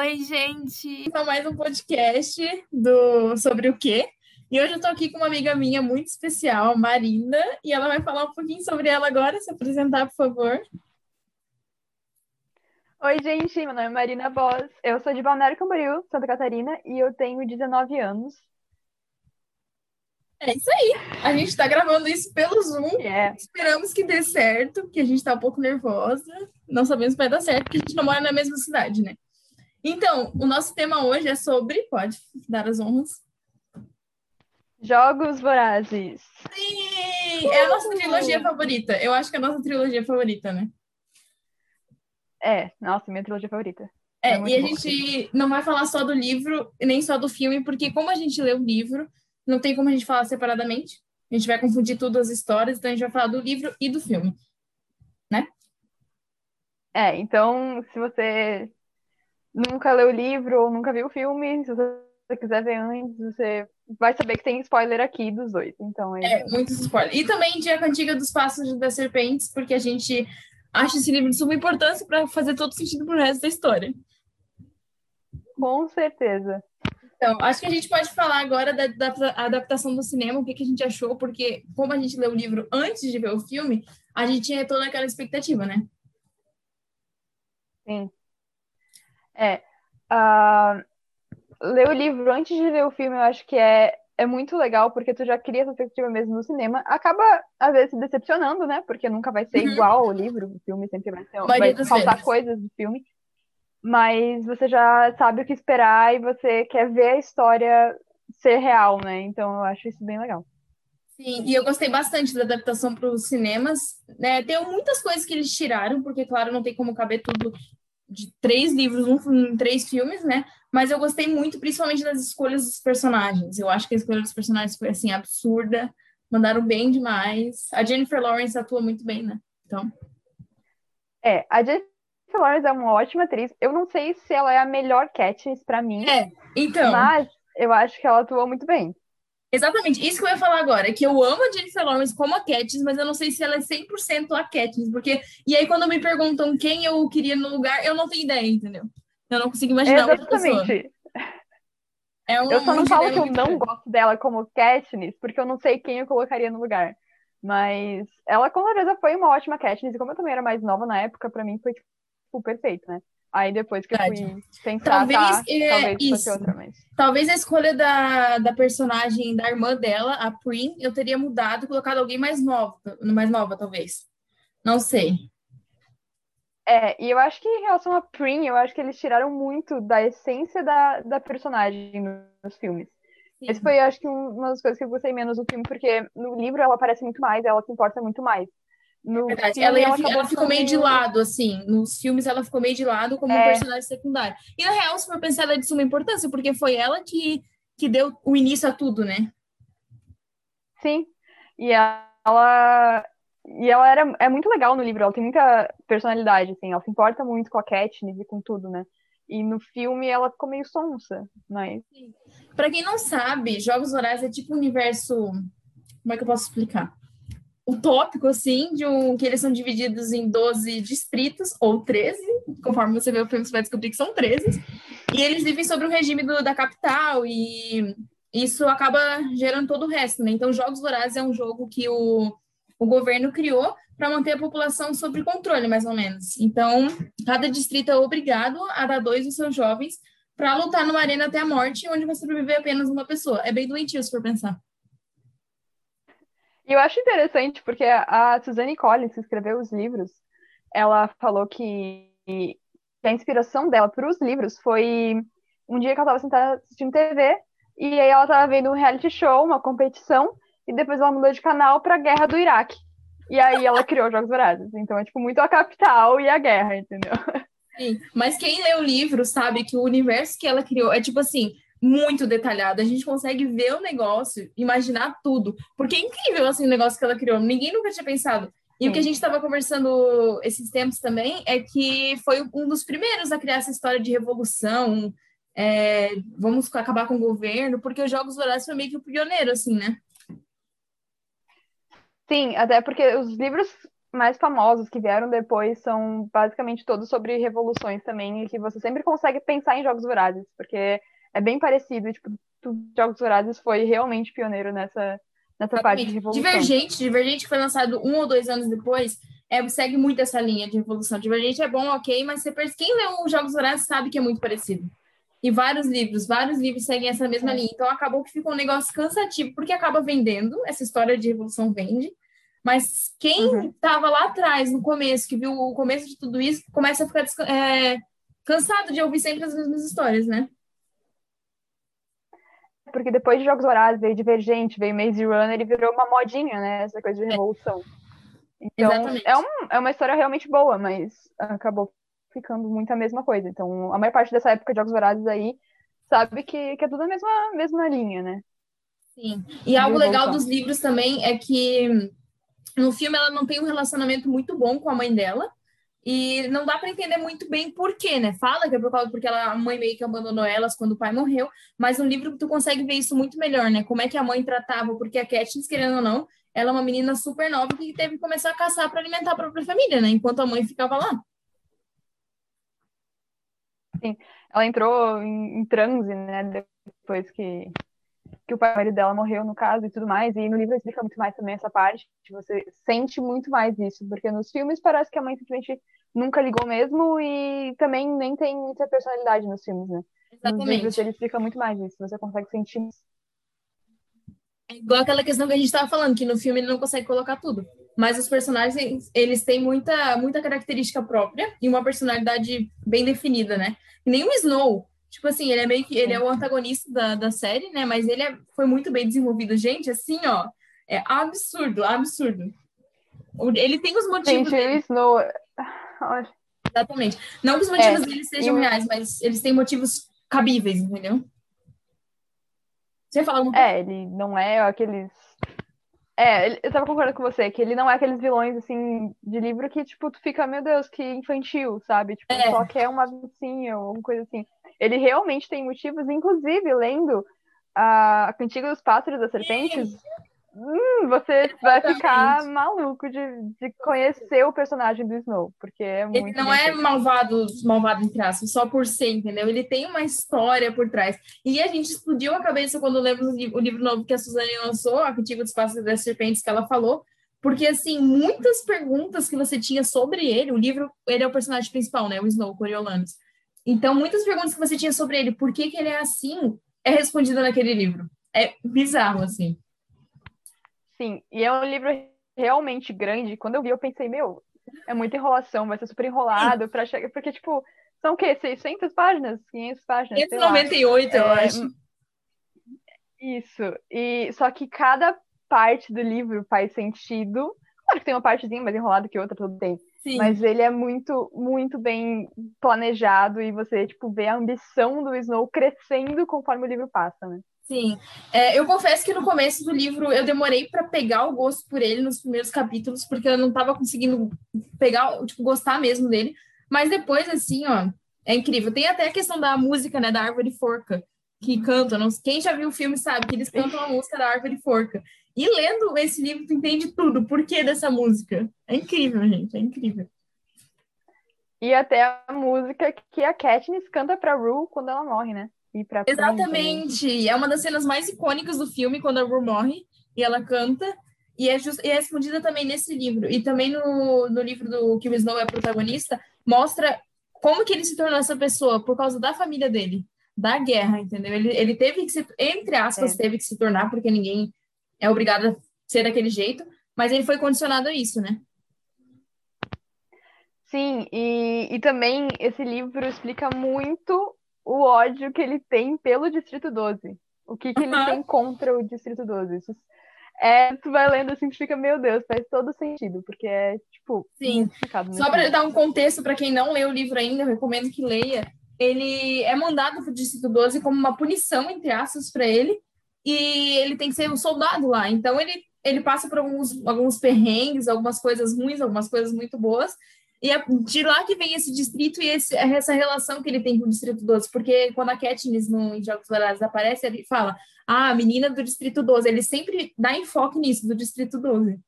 Oi, gente! Para mais um podcast do sobre o quê? E hoje eu tô aqui com uma amiga minha muito especial, Marina, e ela vai falar um pouquinho sobre ela agora. Se apresentar, por favor. Oi, gente, meu nome é Marina Boss. Eu sou de Balneário Camboriú, Santa Catarina, e eu tenho 19 anos. É isso aí. A gente tá gravando isso pelo Zoom. Yeah. Esperamos que dê certo, porque a gente tá um pouco nervosa. Não sabemos se vai dar certo, porque a gente não mora na mesma cidade, né? Então, o nosso tema hoje é sobre. Pode dar as honras. Jogos Vorazes. Sim! É a nossa trilogia favorita. Eu acho que é a nossa trilogia favorita, né? É, nossa, minha trilogia favorita. É, É e a bom. gente não vai falar só do livro, nem só do filme, porque como a gente lê o livro, não tem como a gente falar separadamente. A gente vai confundir tudo as histórias, então a gente vai falar do livro e do filme. É, então, se você nunca leu o livro ou nunca viu o filme, se você quiser ver antes, você vai saber que tem spoiler aqui dos dois. Então, é, É, muitos spoilers. E também de A Cantiga dos Passos das Serpentes, porque a gente acha esse livro de suma importância para fazer todo sentido pro resto da história. com certeza. Então, acho que a gente pode falar agora da, da adaptação do cinema, o que, que a gente achou, porque como a gente leu o livro antes de ver o filme, a gente tinha toda aquela expectativa, né? Sim. É. ah, ler o livro antes de ver o filme, eu acho que é, é muito legal, porque tu já cria essa expectativa mesmo no cinema. Acaba, às vezes, se decepcionando, né? Porque nunca vai ser Uhum. igual ao livro. O filme sempre vai ser. Vai faltar vezes. coisas do filme. Mas você já sabe o que esperar e você quer ver a história ser real, né? Então eu acho isso bem legal. Sim, e eu gostei bastante da adaptação para os cinemas. Né? Tem muitas coisas que eles tiraram, porque, claro, não tem como caber tudo de três livros um, três filmes, né? Mas eu gostei muito, principalmente das escolhas dos personagens. Eu acho que a escolha dos personagens foi, assim, absurda. Mandaram bem demais. A Jennifer Lawrence atua muito bem, né? Então, É, a Jennifer Lawrence é uma ótima atriz. Eu não sei se ela é a melhor Katniss pra mim, é. Então, mas eu acho que ela atuou muito bem. Exatamente. Isso que eu ia falar agora. Que eu amo a Jennifer Lawrence como a Katniss, mas eu não sei se ela é 100% a Katniss. Porque... E aí, quando me perguntam quem eu queria no lugar, eu não tenho ideia, entendeu? Eu não consigo imaginar outra pessoa. Exatamente. É um, Eu só não falo que eu muito não gosto dela como Katniss, porque eu não sei quem eu colocaria no lugar. Mas ela com certeza foi uma ótima Katniss, e como eu também era mais nova na época, pra mim foi tipo perfeito, né? Aí depois que eu fui pensar, Talvez, tá, é, talvez fosse isso. outra, mas... Talvez a escolha da, da personagem da irmã dela, a Prim, eu teria mudado e colocado alguém mais nova, mais nova, talvez. Não sei. É, e eu acho que em relação a Prim, eu acho que eles tiraram muito da essência da, da personagem nos filmes. Esse foi, acho que, um- uma das coisas que eu gostei menos do filme, porque no livro ela aparece muito mais, ela se importa muito mais. No Verdade. filme, Ela, acabou ela ficou meio de lado, assim. Nos filmes ela ficou meio de lado como um É. personagem secundário. E na real, se for pensar, ela é de suma importância, porque foi ela que, que deu o início a tudo, né? Sim. E ela. E ela era, é muito legal no livro, ela tem muita personalidade, assim, ela se importa muito com a Katniss e com tudo, né? E no filme ela ficou meio sonsa, mas. Pra quem não sabe, Jogos Vorazes é tipo um universo. Como é que eu posso explicar? Utópico, assim, de um que eles são divididos em 12 distritos, ou 13, conforme você vê o filme, você vai descobrir que são 13. E eles vivem sobre o regime do- da capital, e isso acaba gerando todo o resto, né? Então, Jogos Vorazes é um jogo que o, o governo criou para manter a população sob controle, mais ou menos. Então, cada distrito é obrigado a dar dois dos seus jovens para lutar numa arena até a morte, onde vai sobreviver apenas uma pessoa. É bem doentio, se for pensar. E eu acho interessante porque a Suzanne Collins, que escreveu os livros, ela falou que a inspiração dela para os livros foi um dia que ela estava sentada assistindo TV e aí ela estava vendo um reality show, uma competição, e depois ela mudou de canal para a Guerra do Iraque. E aí ela criou Jogos Vorazes. Então é tipo muito a capital e a guerra, entendeu? Sim, mas quem lê o livro sabe que o universo que ela criou é tipo assim, muito detalhado. A gente consegue ver o negócio, imaginar tudo. Porque é incrível assim o negócio que ela criou. Ninguém nunca tinha pensado. E o que a gente estava conversando esses tempos também é que foi um dos primeiros a criar essa história de revolução. é, vamos acabar com o governo, porque os Jogos Vorazes foi meio que o pioneiro, assim, né? Sim, até porque os livros mais famosos que vieram depois são basicamente todos sobre revoluções também, e que você sempre consegue pensar em Jogos Vorazes, porque é bem parecido, tipo, Jogos Vorazes foi realmente pioneiro nessa, nessa parte de revolução. Divergente, Divergente foi lançado um ou dois anos depois, é, segue muito essa linha de revolução. Divergente é bom, ok, mas você, quem leu os Jogos Vorazes sabe que é muito parecido. E vários livros, vários livros seguem essa mesma é. linha. Então acabou que ficou um negócio cansativo, porque acaba vendendo, essa história de revolução vende, mas quem estava uhum. lá atrás, no começo, que viu o começo de tudo isso, começa a ficar é, cansado de ouvir sempre as mesmas histórias, né? Porque depois de Jogos Vorazes, veio Divergente, veio Maze Runner, e virou uma modinha, né? Essa coisa de é. revolução. Então, Exatamente. é, um, é uma história realmente boa, mas acabou ficando muito a mesma coisa. Então, a maior parte dessa época de Jogos Vorazes aí sabe que, que é tudo a mesma, mesma linha, né? Sim. E algo legal dos livros também é que no filme, ela não tem um relacionamento muito bom com a mãe dela. E não dá para entender muito bem por quê, né? Fala que é por causa porque ela, a mãe meio que abandonou elas quando o pai morreu, mas no livro tu consegue ver isso muito melhor, né? Como é que a mãe tratava, porque a Katniss, querendo ou não, ela é uma menina super nova que teve que começar a caçar para alimentar a própria família, né? Enquanto a mãe ficava lá. Sim, ela entrou em, em transe, né? Depois que que o pai dela morreu, no caso, e tudo mais. E no livro explica muito mais também essa parte, você sente muito mais isso, porque nos filmes parece que a mãe simplesmente nunca ligou mesmo e também nem tem muita personalidade nos filmes, né? Exatamente. Nos livros ele explica muito mais isso, você consegue sentir. É igual aquela questão que a gente estava falando, que no filme ele não consegue colocar tudo. Mas os personagens, eles têm muita, muita característica própria e uma personalidade bem definida, né? nem o Snow, Tipo assim, ele é meio que ele é o antagonista da, da série, né? Mas ele é, foi muito bem desenvolvido. Gente, assim, ó, é absurdo, absurdo. Ele tem os motivos. Gente, isso no... Exatamente. Não que os motivos é, dele sejam eu... reais, mas eles têm motivos cabíveis, entendeu? Você fala alguma coisa? É, ele não é aqueles. É, eu tava concordando com você, que ele não é aqueles vilões, assim, de livro que, tipo, tu fica, meu Deus, que infantil, sabe? Tipo, é. só quer uma vicinha ou alguma coisa assim ele realmente tem motivos, inclusive lendo a Cantiga dos Pássaros das Serpentes, hum, você vai ficar maluco de, de conhecer o personagem do Snow, porque é muito. Ele não é malvado, malvado entre aspas, só por ser, entendeu? Ele tem uma história por trás. E a gente explodiu a cabeça quando lemos o livro novo que a Suzane lançou, a Cantiga dos Pássaros das Serpentes, que ela falou. Porque, assim, muitas perguntas que você tinha sobre ele, o livro, ele é o personagem principal, né? O Snow, Coriolanos. Então, muitas perguntas que você tinha sobre ele, por que, que ele é assim, é respondida naquele livro. É bizarro, assim. Sim, e é um livro realmente grande. Quando eu vi, eu pensei, meu, é muita enrolação, vai ser super enrolado para chegar. Porque, tipo, são o quê? 600 páginas? 500 páginas? 598, eu é... acho. Isso. E só que cada parte do livro faz sentido. Claro que tem uma partezinha mais enrolada que outra, tudo tem. Sim. Mas ele é muito, muito bem planejado e você, tipo, vê a ambição do Snow crescendo conforme o livro passa, né? Sim. É, eu confesso que no começo do livro eu demorei para pegar o gosto por ele nos primeiros capítulos, porque eu não estava conseguindo pegar, tipo, gostar mesmo dele. Mas depois, assim, ó, é incrível. Tem até a questão da música, né, da Árvore Forca, que cantam. Não, quem já viu o filme sabe que eles cantam a música da Árvore Forca. E lendo esse livro, tu entende tudo, o porquê dessa música. É incrível, gente, é incrível. E até a música que a Katniss canta pra Rue quando ela morre, né? E pra Exatamente! É uma das cenas mais icônicas do filme, quando a Rue morre e ela canta. E é, just, e é respondida também nesse livro. E também no, no livro do que o Snow é protagonista, mostra como que ele se tornou essa pessoa, por causa da família dele, da guerra, entendeu? Ele, ele teve que se, entre aspas, é. teve que se tornar, porque ninguém é obrigado a ser daquele jeito, mas ele foi condicionado a isso, né? Sim, e, e também esse livro explica muito o ódio que ele tem pelo Distrito 12. O que, que ele tem contra o Distrito 12. Isso é, tu vai lendo assim, fica, meu Deus, faz todo sentido, porque é, tipo, Sim. Só para dar um contexto para quem não leu o livro ainda, eu recomendo que leia. Ele é mandado para o Distrito 12 como uma punição, entre aspas, para ele, e ele tem que ser um soldado lá. Então ele, ele passa por alguns, alguns perrengues, algumas coisas ruins, algumas coisas muito boas. E é de lá que vem esse distrito e esse, essa relação que ele tem com o Distrito 12, porque quando a Katniss no Jogos Vorazes aparece, ele fala, ah, a menina do Distrito 12, ele sempre dá enfoque nisso, do Distrito 12.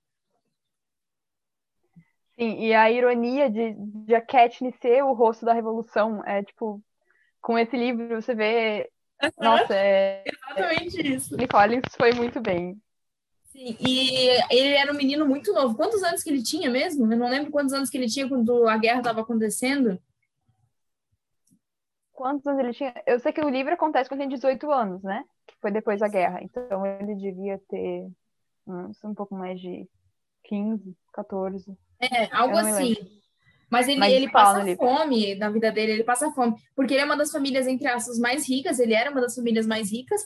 Sim, e a ironia de, de a Katniss ser o rosto da revolução é tipo com esse livro você vê nossa é exatamente isso Collins foi muito bem Sim, e ele era um menino muito novo. Quantos anos que ele tinha mesmo? Eu não lembro quantos anos que ele tinha quando a guerra estava acontecendo. Quantos anos ele tinha? Eu sei que o livro acontece quando tem 18 anos, né? Que foi depois da guerra. Então ele devia ter um pouco mais de 15, 14. É, algo assim. Mas ele, Mas ele passa fome na vida dele, ele passa fome. Porque ele é uma das famílias, entre aspas, mais ricas, ele era uma das famílias mais ricas,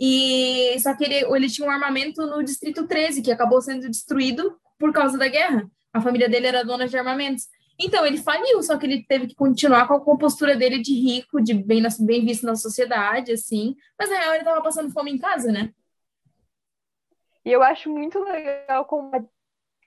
e só que ele, ele tinha um armamento no Distrito 13, que acabou sendo destruído por causa da guerra. A família dele era dona de armamentos. Então, ele faliu, só que ele teve que continuar com a compostura dele de rico, de bem, bem visto na sociedade, assim. Mas, na real, ele estava passando fome em casa, né? E eu acho muito legal como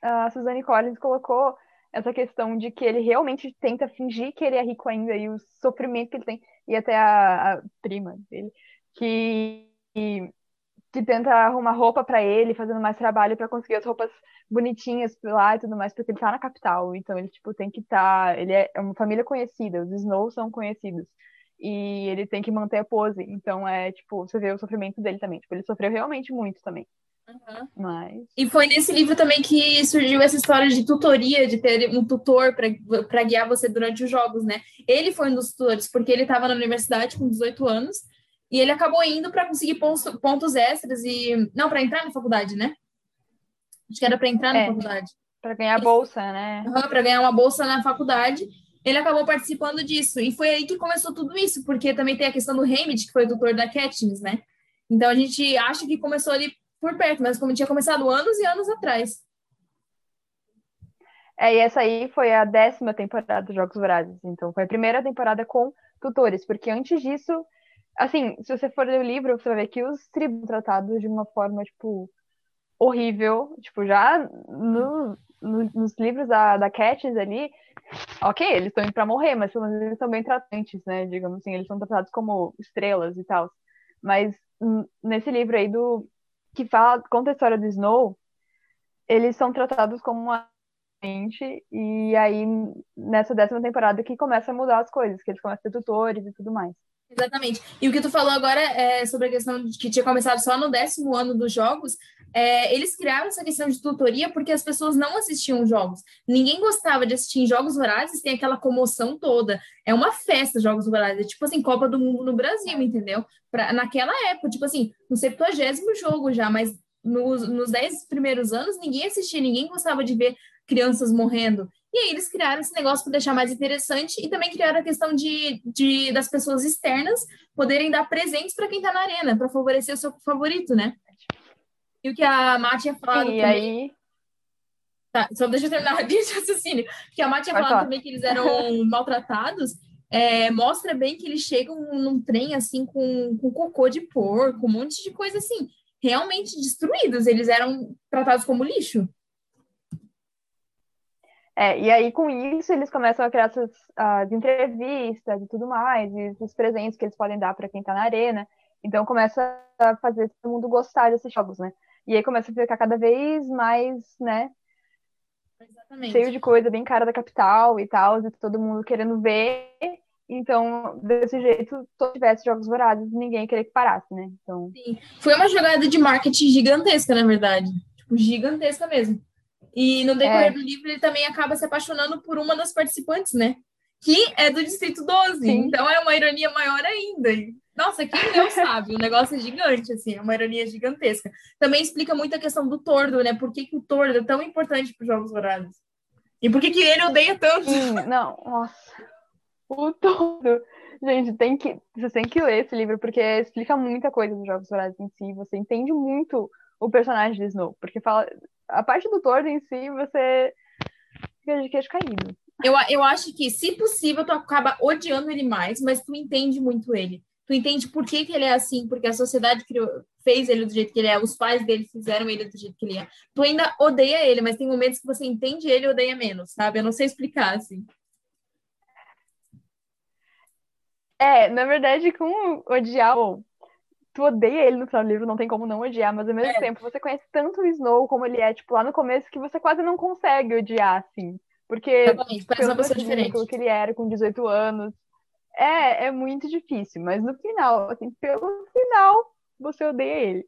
a Suzanne Collins colocou essa questão de que ele realmente tenta fingir que ele é rico ainda e o sofrimento que ele tem. E até a, a prima dele, que, que tenta arrumar roupa para ele, fazendo mais trabalho para conseguir as roupas bonitinhas lá e tudo mais, porque ele tá na capital. Então ele, tipo, tem que estar. Tá, ele é, uma família conhecida, os Snow são conhecidos. E ele tem que manter a pose. Então é, tipo, você vê o sofrimento dele também. Tipo, ele sofreu realmente muito também. Uhum. Mas... E foi nesse livro também que surgiu essa história de tutoria, de ter um tutor para guiar você durante os jogos, né? Ele foi um dos tutores, porque ele estava na universidade com 18 anos e ele acabou indo para conseguir pontos, pontos extras e. Não, para entrar na faculdade, né? Acho que era para entrar na é, faculdade. Para ganhar bolsa, né? Uhum, para ganhar uma bolsa na faculdade. Ele acabou participando disso. E foi aí que começou tudo isso, porque também tem a questão do Hammett, que foi o tutor da Katniss, né? Então a gente acha que começou ali por perto, mas como tinha começado anos e anos atrás. É, e essa aí foi a décima temporada dos Jogos Vorazes. Então, foi a primeira temporada com tutores, porque antes disso, assim, se você for ler o livro, você vai ver que os tribos tratados de uma forma, tipo, horrível. Tipo, já no, no, nos livros da, da Katniss ali, ok, eles estão indo pra morrer, mas pelo menos eles são bem tratantes, né? Digamos assim, eles são tratados como estrelas e tal. Mas nesse livro aí do que fala, conta a história do Snow, eles são tratados como uma gente, e aí nessa décima temporada que começa a mudar as coisas, que eles começam a ter tutores e tudo mais. Exatamente. E o que tu falou agora é sobre a questão de que tinha começado só no décimo ano dos jogos. É, eles criaram essa questão de tutoria porque as pessoas não assistiam jogos. Ninguém gostava de assistir Jogos Vorazes, tem aquela comoção toda. É uma festa Jogos Vorazes, é tipo assim, Copa do Mundo no Brasil, entendeu? Pra, naquela época, tipo assim, no 70 jogo já, mas nos, nos 10 primeiros anos ninguém assistia, ninguém gostava de ver crianças morrendo. E aí eles criaram esse negócio para deixar mais interessante e também criaram a questão de, de das pessoas externas poderem dar presentes para quem está na arena, para favorecer o seu favorito, né? E o que a tinha falado e também... aí... Tá, só deixa eu terminar a linha de raciocínio. Que a Má tinha falado também que eles eram maltratados. É, mostra bem que eles chegam num trem, assim, com, com cocô de porco, um monte de coisa assim. Realmente destruídos. Eles eram tratados como lixo. É, e aí, com isso, eles começam a criar essas as entrevistas e tudo mais, e os presentes que eles podem dar para quem está na arena. Então, começa a fazer todo mundo gostar desses jogos, né? E aí começa a ficar cada vez mais, né? Exatamente. Cheio de coisa, bem cara da capital e tal, e todo mundo querendo ver. Então, desse jeito, se tivesse jogos vorazes, ninguém queria que parasse, né? Então... Sim. Foi uma jogada de marketing gigantesca, na verdade. Tipo, gigantesca mesmo. E no decorrer é. do livro, ele também acaba se apaixonando por uma das participantes, né? Que é do Distrito 12. Sim. Então é uma ironia maior ainda. Nossa, quem não sabe? O negócio é gigante, assim, é uma ironia gigantesca. Também explica muito a questão do tordo, né? Por que, que o tordo é tão importante para os Jogos Vorazes? E por que, que ele odeia tanto? Sim, não, nossa. O tordo. Gente, tem que, você tem que ler esse livro, porque explica muita coisa dos Jogos Vorazes em si. Você entende muito o personagem de Snow, porque fala. A parte do tordo em si, você fica de queijo caído. Eu, eu acho que, se possível, tu acaba odiando ele mais, mas tu entende muito ele tu entende por que, que ele é assim, porque a sociedade criou, fez ele do jeito que ele é, os pais dele fizeram ele do jeito que ele é. Tu ainda odeia ele, mas tem momentos que você entende ele e odeia menos, sabe? Eu não sei explicar, assim. É, na verdade, com odiar, tu odeia ele no final do livro, não tem como não odiar, mas ao mesmo é. tempo você conhece tanto o Snow como ele é, tipo, lá no começo, que você quase não consegue odiar, assim. Porque Exatamente, parece uma pelo pessoa diferente. pelo que ele era com 18 anos, é, é muito difícil. Mas no final, assim, pelo final, você odeia ele.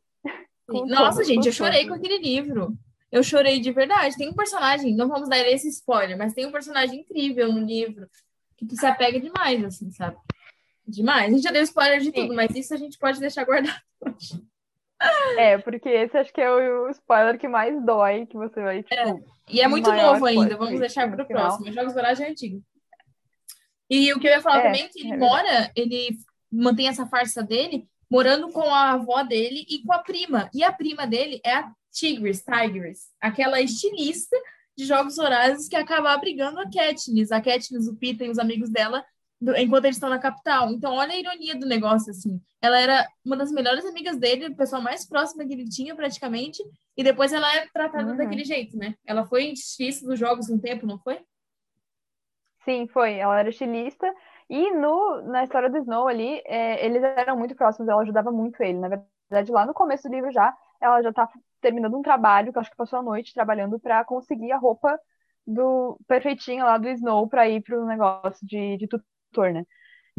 Nossa, todas, gente, eu chorei todas. com aquele livro. Eu chorei de verdade. Tem um personagem, não vamos dar esse spoiler, mas tem um personagem incrível no livro que tu se apega demais, assim, sabe? Demais. A gente já deu spoiler de Sim. tudo, mas isso a gente pode deixar guardado. É, porque esse acho que é o, spoiler que mais dói, que você vai, tipo, E é muito novo ainda, vamos deixar para o final. próximo. Jogos Vorazes é antigo. E o que eu ia falar É, também é que ele é mora, ele mantém essa farsa dele morando com a avó dele e com a prima. E a prima dele é a Tigris, Tigris, aquela estilista de Jogos Vorazes que acaba brigando a Katniss. A Katniss, o Pita e os amigos dela do- enquanto eles estão na capital. Então, olha a ironia do negócio, assim. Ela era uma das melhores amigas dele, a pessoa mais próxima que ele tinha, praticamente, e depois ela é tratada Uhum. daquele jeito, né? Ela foi estilista dos jogos um tempo, não foi? Sim, foi. Ela era estilista. E no, na história do Snow ali, é, eles eram muito próximos, ela ajudava muito ele. Na verdade, lá no começo do livro já, ela já tá terminando um trabalho, que eu acho que passou a noite trabalhando para conseguir a roupa do perfeitinha lá do Snow para ir pro negócio de, de tutor, né?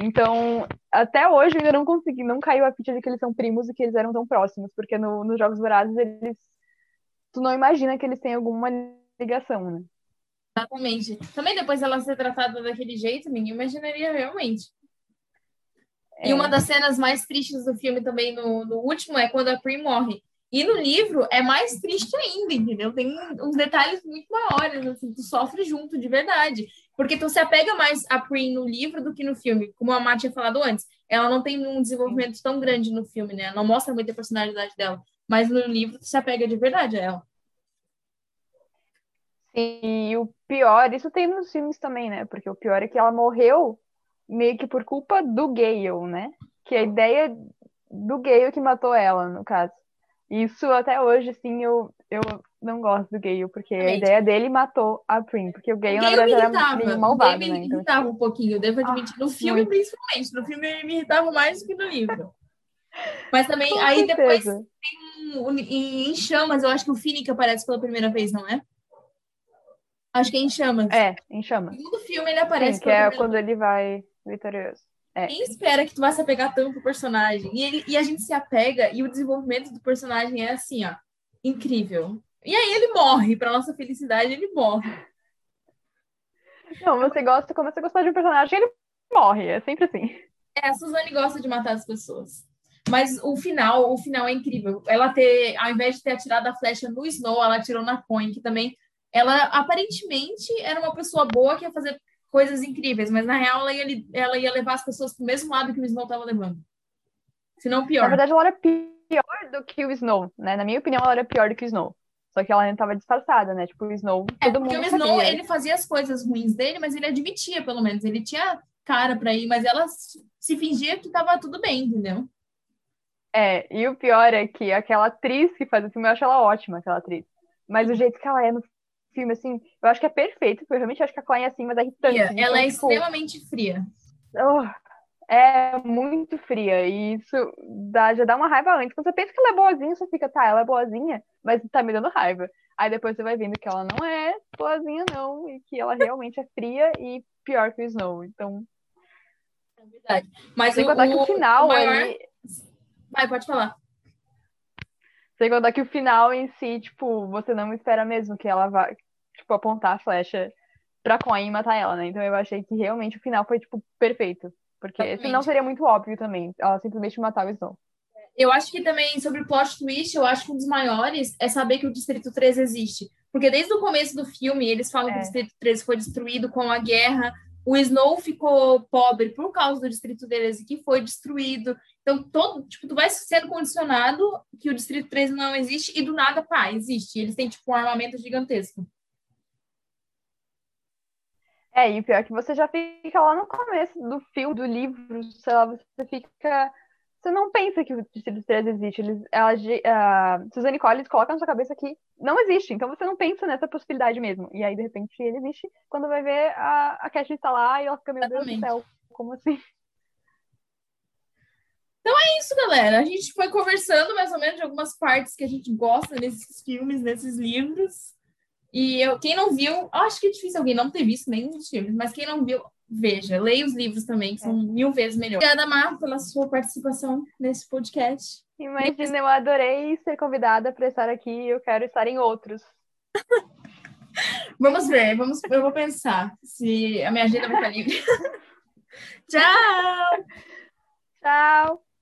Então, até hoje eu ainda não consegui, não caiu a ficha de que eles são primos e que eles eram tão próximos, porque no, nos Jogos Vorazes eles. Tu não imagina que eles têm alguma ligação, né? Exatamente. Também depois ela ser tratada daquele jeito, ninguém imaginaria realmente. E É. uma das cenas mais tristes do filme também, no, no último, é quando a Prim morre. E no livro é mais triste ainda, entendeu? Tem uns detalhes muito maiores, assim, tu sofre junto, de verdade. Porque tu se apega mais a Prim no livro do que no filme. Como a Má tinha falado antes, ela não tem um desenvolvimento tão grande no filme, né? Não mostra muita personalidade dela. Mas no livro tu se apega de verdade a ela. Sim, e o pior, isso tem nos filmes também, né? Porque o pior é que ela morreu meio que por culpa do Gale, né? Que a ideia do Gale que matou ela, no caso. Isso até hoje, assim, eu, eu não gosto do Gale, porque a Exatamente. ideia dele matou a Prim, porque o Gale, O na Gale me verdade, era meio O malvado, Gale né? me Então, irritava um pouquinho, eu devo admitir. No filme, muito. principalmente. No filme, ele me irritava mais do que no livro. Mas também, com aí depois, certeza. um- em, em Chamas, eu acho que o Finnick aparece pela primeira vez, não é? Acho que é em Chamas. É, em chama. No filme, ele aparece Sim, que é quando ele vai vitorioso. É. Quem espera que tu vá se apegar tanto pro personagem? E, ele- e a gente se apega, e o desenvolvimento do personagem é assim, ó, incrível. E aí ele morre, pra nossa felicidade, ele morre. Não, você gosta, começa a gostar de um personagem, ele morre, é sempre assim. É, a Suzane gosta de matar as pessoas. Mas o final, o final é incrível. Ela ter, ao invés de ter atirado a flecha no Snow, ela atirou na Coin, que também, ela aparentemente era uma pessoa boa que ia fazer coisas incríveis, mas na real ela ia, ela ia levar as pessoas pro mesmo lado que o Snow tava levando. Se não Na pior. verdade, ela era pior do que o Snow, né? Na minha opinião, ela era pior do que o Snow. Só que ela ainda tava disfarçada, né? Tipo, o Snow, É, todo porque mundo o Snow, sabia. ele fazia as coisas ruins dele, mas ele admitia, pelo menos. Ele tinha cara pra ir, mas ela se fingia que tava tudo bem, entendeu? É, e o pior é que aquela atriz que faz o filme, eu acho ela ótima, aquela atriz. Mas o jeito que ela é no filme, assim, eu acho que é perfeito, porque eu realmente acho que a Chloe é assim, mas é irritante. Então, Ela é tipo, extremamente fria. oh, é muito fria. E isso dá, já dá uma raiva antes. Quando você pensa que ela é boazinha, você fica, tá, ela é boazinha, mas tá me dando raiva. Aí depois você vai vendo que ela não é boazinha, não, e que ela realmente é fria e pior que o Snow. Então, É verdade. Mas sem o, contar que o final maior... ali. Vai, pode falar. Sem contar que o final em si, tipo, você não espera mesmo que ela vá, tipo, apontar a flecha pra Coin e matar ela, né? Então eu achei que realmente o final foi, tipo, perfeito. Porque Exatamente. senão seria muito óbvio também. Ela simplesmente matar o Snow. Eu acho que também, sobre o plot twist, eu acho que um dos maiores é saber que o Distrito 13 existe. Porque desde o começo do filme, eles falam que É. o Distrito 13 foi destruído com a guerra. O Snow ficou pobre por causa do Distrito 13, que foi destruído. Então, todo, tipo, tu vai sendo condicionado que o Distrito 13 não existe e do nada, pá, existe. Eles têm, tipo, um armamento gigantesco. É, e o pior é que você já fica lá no começo do filme, do livro, sei lá, você fica. Você não pensa que o Distrito 13 existe. Eles, ela, a Suzanne Collins coloca na sua cabeça que não existe. Então você não pensa nessa possibilidade mesmo. E aí, de repente, ele existe. Quando vai ver, a, a Katniss tá lá e ela fica, meu Deus do céu, como assim? É isso, galera. A gente foi conversando mais ou menos de algumas partes que a gente gosta nesses filmes, nesses livros. E eu, quem não viu, acho que é difícil alguém não ter visto nenhum dos filmes, mas quem não viu, veja, leia os livros também, que são é. mil vezes melhor. Obrigada, Mar, pela sua participação nesse podcast. Imagina, eu adorei ser convidada para estar aqui e eu quero estar em outros. vamos ver, vamos, eu vou pensar se a minha agenda vai estar livre. Tchau! Tchau!